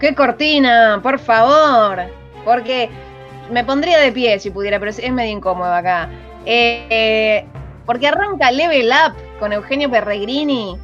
qué cortina, por favor. Porque me pondría de pie si pudiera, pero es medio incómodo acá. Eh, porque arranca Level Up con Eugenio Perregrini.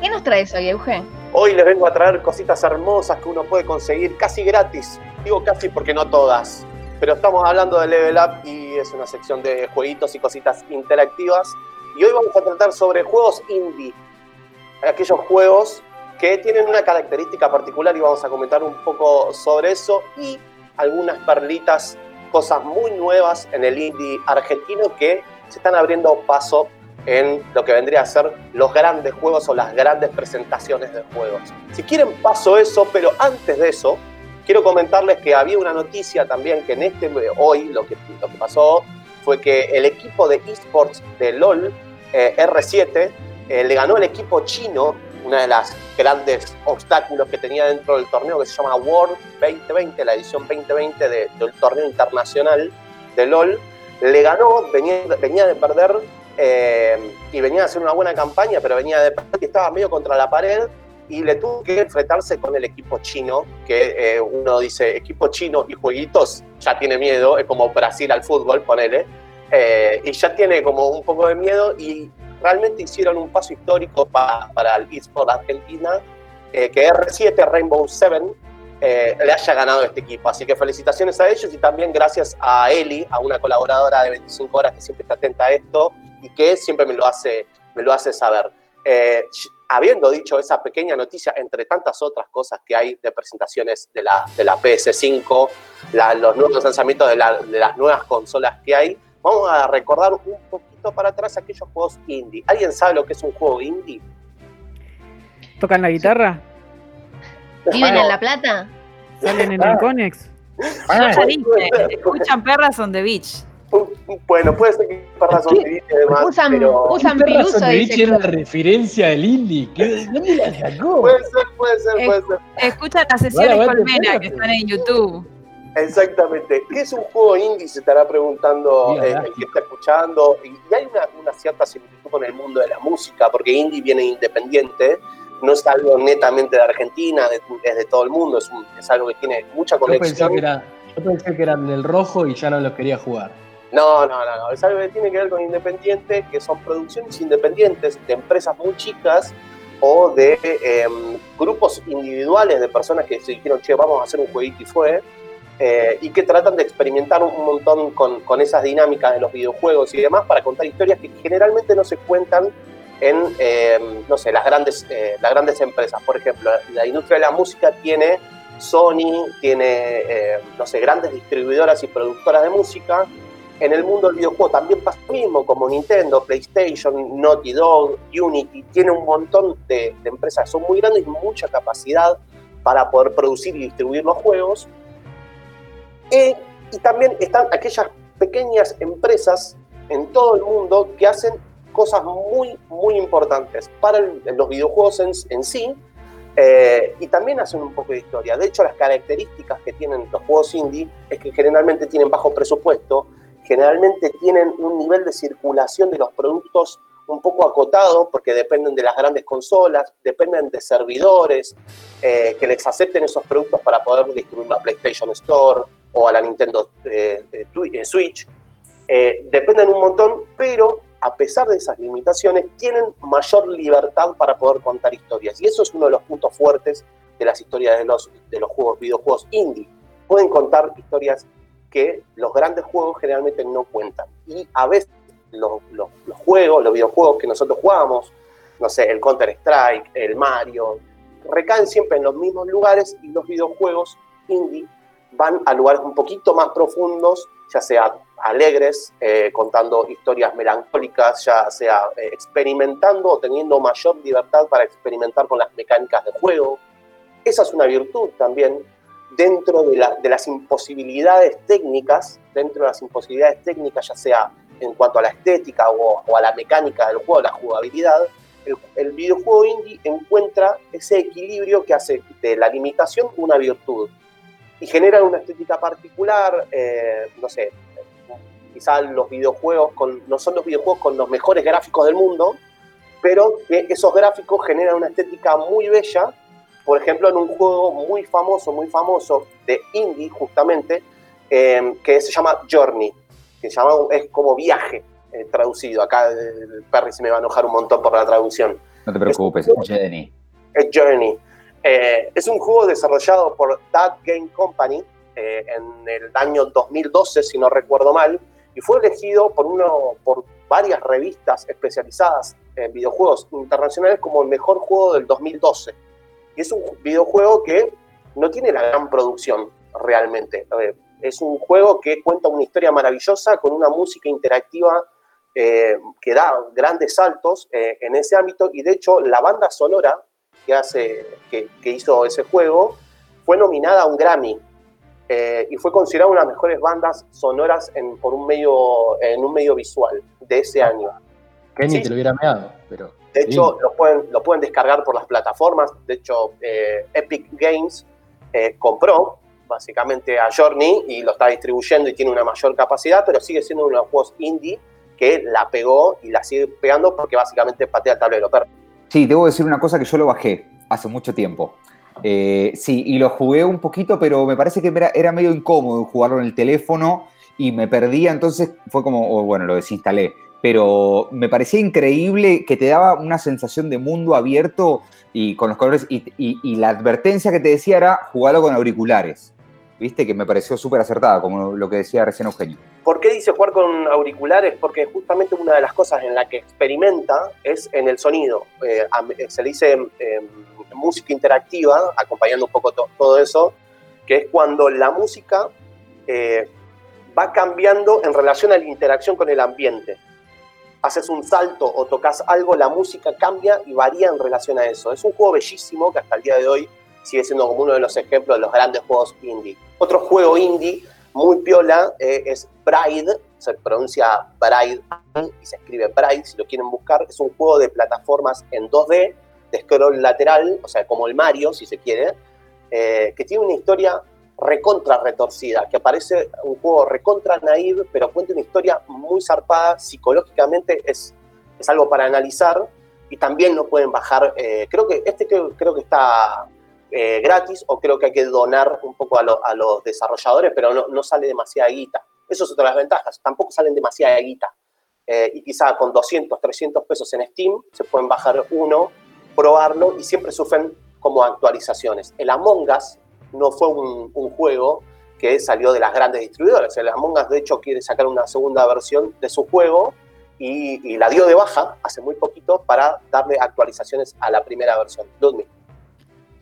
¿Qué nos traes hoy, Eugenio? Hoy les vengo a traer cositas hermosas que uno puede conseguir casi gratis. Digo casi porque no todas. Pero estamos hablando de Level Up y es una sección de jueguitos y cositas interactivas. Y hoy vamos a tratar sobre juegos indie. Aquellos juegos que tienen una característica particular y vamos a comentar un poco sobre eso. Y algunas perlitas, cosas muy nuevas en el indie argentino que se están abriendo paso en lo que vendría a ser los grandes juegos o las grandes presentaciones de juegos. Si quieren paso eso, pero antes de eso, quiero comentarles que había una noticia también que en este hoy lo que, lo que pasó fue que el equipo de esports de LOL, eh, R7, eh, le ganó el equipo chino, una de las grandes obstáculos que tenía dentro del torneo que se llama World 2020, la edición 2020 del torneo internacional de LOL. Le ganó, venía, venía de perder eh, y venía a hacer una buena campaña, pero venía de y estaba medio contra la pared y le tuvo que enfrentarse con el equipo chino, que eh, uno dice, equipo chino y jueguitos, ya tiene miedo, es como Brasil al fútbol, ponele, eh, y ya tiene como un poco de miedo y realmente hicieron un paso histórico para, para el eSport Argentina, que R7 Rainbow Seven le haya ganado este equipo. Así que felicitaciones a ellos y también gracias a Eli, a una colaboradora de 25 horas que siempre está atenta a esto, y que siempre me lo hace, me lo hace saber. Eh, habiendo dicho esa pequeña noticia, entre tantas otras cosas que hay de presentaciones de la, de la PS5, los nuevos lanzamientos de, las nuevas consolas que hay, vamos a recordar un poquito para atrás aquellos juegos indie. ¿Alguien sabe lo que es un juego indie? ¿Tocan la guitarra? ¿Viven en La Plata? ¿Salen en el Conex? Ah, escuchan perras on the beach. Bueno, puede ser que por razón de además. Usan, pero... usan piluso. es la referencia del indie. ¿Dónde la sacó? Puede ser, puede ser, puede ser. Escucha las sesiones Colmena que están en YouTube. Exactamente. ¿Qué es un juego indie? Se estará preguntando eh, el que está escuchando. Y hay una, una, cierta similitud con el mundo de la música, porque indie viene independiente. No es algo netamente de Argentina, es de todo el mundo. Es, es algo que tiene mucha conexión. Yo pensé, que era, yo pensé que eran del rojo y ya no los quería jugar. No, no, no, no. Es algo que tiene que ver con independiente, que son producciones independientes de empresas muy chicas o de em, grupos individuales de personas que se dijeron, che, vamos a hacer un jueguito y fue, eh, y que tratan de experimentar un montón con, con, esas dinámicas de los videojuegos y demás para contar historias que generalmente no se cuentan en, em, no sé, las grandes, eh, las grandes empresas. Por ejemplo, la industria de la música tiene Sony, tiene, eh, no sé, grandes distribuidoras y productoras de música en el mundo del videojuego también pasa lo mismo, como Nintendo, PlayStation, Naughty Dog, Unity, tiene un montón de, empresas, son muy grandes y mucha capacidad para poder producir y distribuir los juegos. Eh, y también están aquellas pequeñas empresas en todo el mundo que hacen cosas muy, muy importantes para los videojuegos en, sí eh, y también hacen un poco de historia. De hecho, las características que tienen los juegos indie es que generalmente tienen bajo presupuesto, generalmente tienen un nivel de circulación de los productos un poco acotado porque dependen de las grandes consolas, dependen de servidores eh, que les acepten esos productos para poder distribuir la PlayStation Store o a la Nintendo eh, eh, Switch. dependen un montón, pero a pesar de esas limitaciones, tienen mayor libertad para poder contar historias. Y eso es uno de los puntos fuertes de las historias de los, de los juegos, videojuegos indie. Pueden contar historias que los grandes juegos generalmente no cuentan. Y a veces los, juegos, los videojuegos que nosotros jugamos, no sé, el Counter-Strike, el Mario, recaen siempre en los mismos lugares y los videojuegos indie van a lugares un poquito más profundos, ya sea alegres, eh, contando historias melancólicas, ya sea eh, experimentando o teniendo mayor libertad para experimentar con las mecánicas de juego. Esa es una virtud también dentro de, las imposibilidades técnicas, dentro de las imposibilidades técnicas, ya sea en cuanto a la estética o, a la mecánica del juego, la jugabilidad, el, videojuego indie encuentra ese equilibrio que hace de la limitación una virtud y genera una estética particular, eh, no sé, quizás los videojuegos con, no son los videojuegos con los mejores gráficos del mundo, pero que esos gráficos generan una estética muy bella por ejemplo, en un juego muy famoso, muy famoso de indie, justamente, eh, que se llama Journey, que se llama, es como viaje eh, traducido. Acá el Perry se me va a enojar un montón por la traducción. No te preocupes, Es- Jenny. es Journey. Eh, es un juego desarrollado por That Game Company eh, en el año 2012, si no recuerdo mal, y fue elegido por, uno, por varias revistas especializadas en videojuegos internacionales como el mejor juego del 2012. Y es un videojuego que no tiene la gran producción realmente. Eh, es un juego que cuenta una historia maravillosa con una música interactiva que da grandes saltos en ese ámbito y de hecho la banda sonora que, hace, que, que hizo ese juego fue nominada a un Grammy eh, y fue considerada una de las mejores bandas sonoras en, por un medio, en un medio visual de ese año. Kenny Sí. te lo hubiera meado, pero. De hecho, Sí. lo pueden, lo pueden descargar por las plataformas. De hecho, eh, Epic Games eh, compró básicamente a Journey y lo está distribuyendo y tiene una mayor capacidad, pero sigue siendo uno de los juegos indie que la pegó y la sigue pegando porque básicamente patea el tablero. Pero Sí, debo decir una cosa que yo lo bajé hace mucho tiempo. Eh, sí, y lo jugué un poquito, pero me parece que era, medio incómodo jugarlo en el teléfono y me perdía, entonces fue como, oh, bueno, lo desinstalé. Pero me parecía increíble que te daba una sensación de mundo abierto y con los colores y- y la advertencia que te decía era jugarlo con auriculares. ¿Viste? Que me pareció súper acertada, como lo que decía recién Eugenio. ¿Por qué dice jugar con auriculares? Porque justamente una de las cosas en la que experimenta es en el sonido. Eh, a- se le dice eh, música interactiva, acompañando un poco to- todo eso, que es cuando la música eh, va cambiando en relación a la interacción con el ambiente. Haces un salto o tocas algo, la música cambia y varía en relación a eso. Es un juego bellísimo que hasta el día de hoy sigue siendo como uno de los ejemplos de los grandes juegos indie. Otro juego indie muy piola eh, es Bride, se pronuncia Bride y se escribe Bride, si lo quieren buscar. Es un juego de plataformas en 2D, de scroll lateral, o sea, como el Mario, si se quiere, eh, que tiene una historia recontra retorcida, que parece un juego recontra naive, pero cuenta una historia muy zarpada, psicológicamente es, es algo para analizar y también lo pueden bajar, eh, creo que este creo, creo que está eh, gratis o creo que hay que donar un poco a, lo- a los desarrolladores, pero no, no sale demasiada guita. Eso es otra de las ventajas, tampoco salen demasiada guita. Eh, y quizá con 200, 300 pesos en Steam se pueden bajar uno, probarlo y siempre sufren como actualizaciones. El Among Us no fue un, juego que salió de las grandes distribuidoras. El Among Us, de hecho, quiere sacar una segunda versión de su juego y, y la dio de baja hace muy poquito para darle actualizaciones a la primera versión. Ludwig.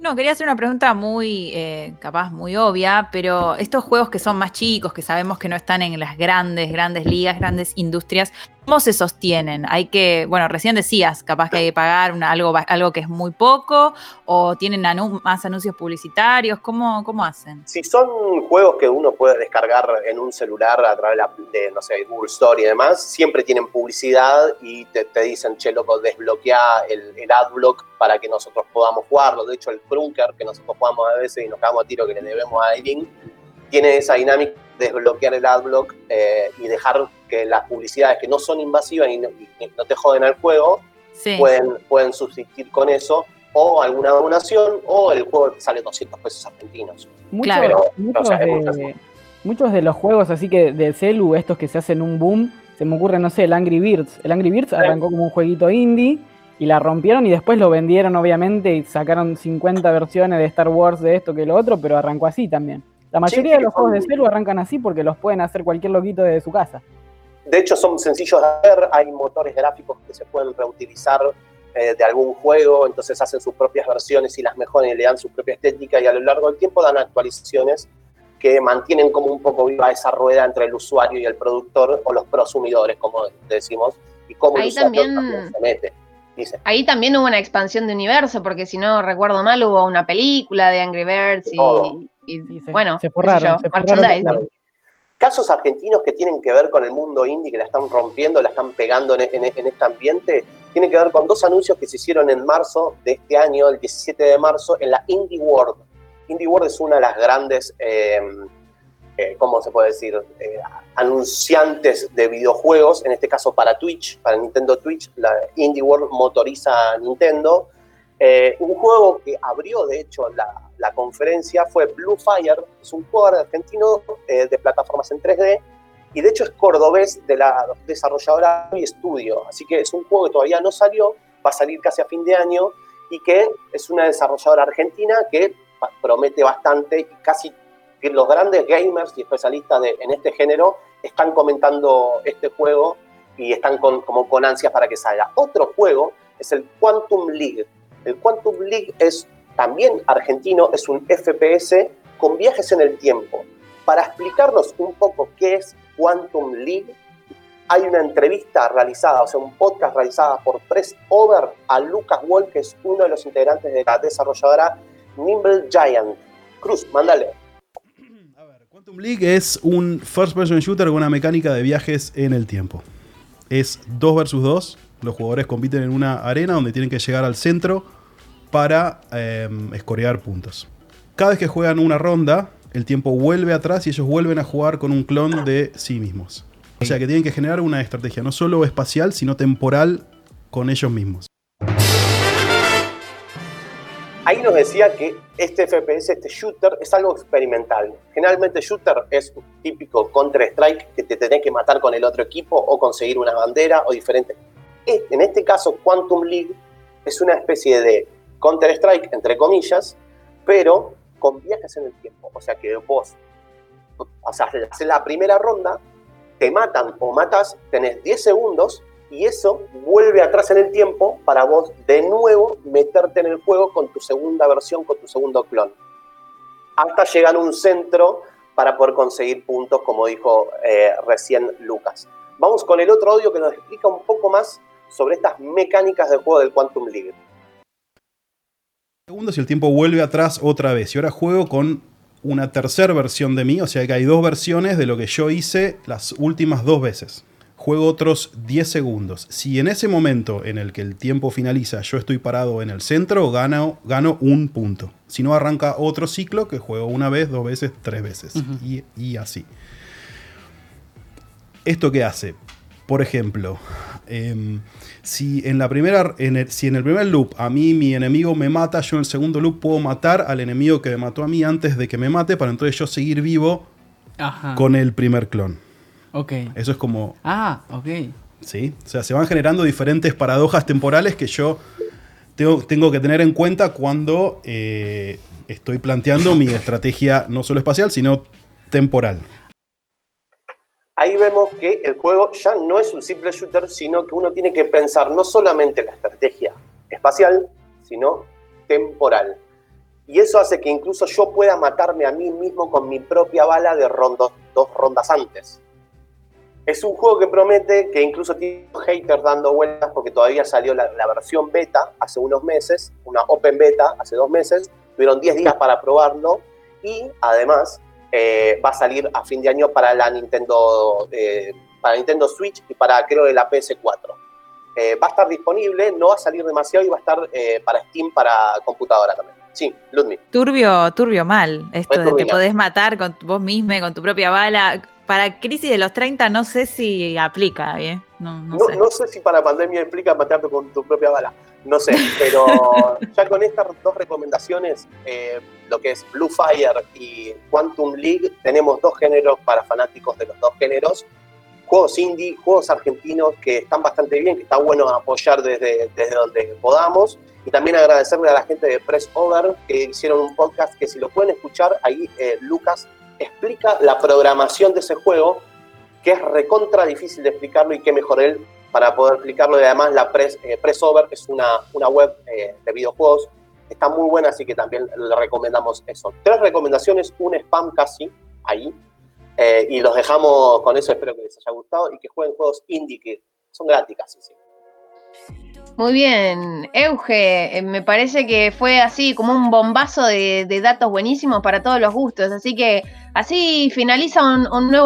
No, quería hacer una pregunta muy, eh, capaz, muy obvia, pero estos juegos que son más chicos, que sabemos que no están en las grandes, grandes ligas, grandes industrias, ¿cómo se sostienen? Hay que, bueno, recién decías, capaz que hay que pagar algo, algo que es muy poco, o tienen más anuncios publicitarios, ¿cómo, cómo hacen? Si son juegos que uno puede descargar en un celular a través de, no sé, Google Store y demás, siempre tienen publicidad y te, te dicen, che, loco, desbloquea el, el adblock para que nosotros podamos jugarlo. De hecho, el Krunker, que nosotros jugamos a veces y nos cagamos a tiro que le debemos a Aileen, tiene esa dinámica de desbloquear el adblock eh, y dejar que las publicidades que no son invasivas y no, y no te joden al juego, Sí. pueden, pueden subsistir con eso, o alguna donación, o el juego te sale 200 pesos argentinos. Muchos, Claro. muchos, O sea, de, muchas- muchos de los juegos así que de celu, estos que se hacen un boom, se me ocurre, no sé, el Angry Birds. El Angry Birds arrancó como un jueguito indie y la rompieron y después lo vendieron, obviamente, y sacaron 50 versiones de Star Wars, de esto que lo otro, pero arrancó así también. La mayoría Sí, de los juegos de celu arrancan así porque los pueden hacer cualquier loquito desde su casa. De hecho, son sencillos de ver, hay motores gráficos que se pueden reutilizar eh, de algún juego, entonces hacen sus propias versiones y las mejoran y le dan su propia estética y a lo largo del tiempo dan actualizaciones que mantienen como un poco viva esa rueda entre el usuario y el productor o los prosumidores, como decimos, y cómo el Ahí usuario también- también se mete. Dice, Ahí también hubo una expansión de universo, porque si no recuerdo mal, hubo una película de Angry Birds y, y, Sí, se- bueno, se qué sé forraron, yo, se forraron merchandising. claro. casos argentinos que tienen que ver con el mundo indie, que la están rompiendo, la están pegando en, en- en este ambiente, tienen que ver con dos anuncios que se hicieron en marzo de este año, el 17 de marzo, en la Indie World. Indie World es una de las grandes, eh, eh, ¿cómo se puede decir?, Eh, anunciantes de videojuegos, en este caso para Twitch, para Nintendo Twitch. La Indie World motoriza a Nintendo. Eh, un juego que abrió, de hecho, la, la conferencia fue Blue Fire, es un juego argentino eh, de plataformas en 3D y de hecho es cordobés de la desarrolladora y estudio, así que es un juego que todavía no salió, va a salir casi a fin de año y que es una desarrolladora argentina que promete bastante y casi los grandes gamers y especialistas de, en este género están comentando este juego y están con, como con ansias para que salga. Otro juego es el Quantum League. El Quantum League es también argentino, es un FPS con viajes en el tiempo. Para explicarnos un poco qué es Quantum League, hay una entrevista realizada, o sea, un podcast realizada por Press Over a Lucas Wall, que es uno de los integrantes de la desarrolladora Nimble Giant. Cruz, mándale. Quantum League es un first person shooter con una mecánica de viajes en el tiempo. Es 2 versus 2. Los jugadores compiten en una arena donde tienen que llegar al centro para eh, escorear puntos. Cada vez que juegan una ronda, el tiempo vuelve atrás y ellos vuelven a jugar con un clon de sí mismos. O sea que tienen que generar una estrategia no solo espacial, sino temporal con ellos mismos. Ahí nos decía que este FPS, este shooter, es algo experimental. Generalmente shooter es un típico Counter-Strike que te tenés que matar con el otro equipo o conseguir una bandera o diferente. En este caso, Quantum League es una especie de Counter-Strike, entre comillas, pero con viajes en el tiempo. O sea que vos, o sea, la primera ronda, te matan o matas, tenés 10 segundos y eso vuelve atrás en el tiempo para vos de nuevo meterte en el juego con tu segunda versión, con tu segundo clon. Hasta llegar a un centro para poder conseguir puntos, como dijo eh, recién Lucas. Vamos con el otro audio que nos explica un poco más sobre estas mecánicas del juego del Quantum League segundos y el tiempo vuelve atrás otra vez. Y ahora juego con una tercera versión de mí, o sea que hay dos versiones de lo que yo hice las últimas dos veces. Juego otros 10 segundos. Si en ese momento en el que el tiempo finaliza yo estoy parado en el centro, gano, gano un punto. Si no, arranca otro ciclo que juego una vez, dos veces, tres veces. y, y así. ¿Esto qué hace? Por ejemplo, em, si, en la primera, en el, si en el primer loop a mí mi enemigo me mata, yo en el segundo loop puedo matar al enemigo que me mató a mí antes de que me mate para entonces yo seguir vivo Ajá. con el primer clon. Ok. Eso es como... Ah, ok. ¿sí? O sea, se van generando diferentes paradojas temporales que yo tengo, tengo que tener en cuenta cuando eh, estoy planteando mi estrategia no solo espacial, sino temporal ahí vemos que el juego ya no es un simple shooter, sino que uno tiene que pensar no solamente la estrategia espacial, sino temporal. Y eso hace que incluso yo pueda matarme a mí mismo con mi propia bala de rondos, dos rondas antes. Es un juego que promete que incluso tiene haters dando vueltas porque todavía salió la, la, versión beta hace unos meses, una open beta hace dos meses, tuvieron 10 días para probarlo y además eh, va a salir a fin de año para la Nintendo, eh, para Nintendo Switch y para creo de la PS4. Eh, va a estar disponible, no va a salir demasiado y va a estar eh, para Steam, para computadora también. Sí, Ludwig. Turbio, turbio mal. Esto de que turbio. podés matar con vos mismo, con tu propia bala. Para crisis de los 30 no sé si aplica, ¿eh? No, no No, sé. no sé si para pandemia implica matarte con tu propia bala, no sé, pero ya con estas dos recomendaciones, eh, lo que es Blue Fire y Quantum League, tenemos dos géneros para fanáticos de los dos géneros. Juegos indie, juegos argentinos que están bastante bien, que está bueno apoyar desde, desde donde podamos. Y también agradecerle a la gente de Press Over que hicieron un podcast que si lo pueden escuchar, ahí eh, Lucas explica la programación de ese juego que es recontra difícil de explicarlo y qué mejor él para poder explicarlo. Y además la Press, eh, Pressover es una, una web eh, de videojuegos, está muy buena, así que también le recomendamos eso. Tres recomendaciones, un spam casi ahí. Eh, y los dejamos con eso, espero que les haya gustado y que jueguen juegos indie que son gratis casi. Sí. Muy bien, Euge, eh, me parece que fue así como un bombazo de, de datos buenísimos para todos los gustos, así que así finaliza un, nuevo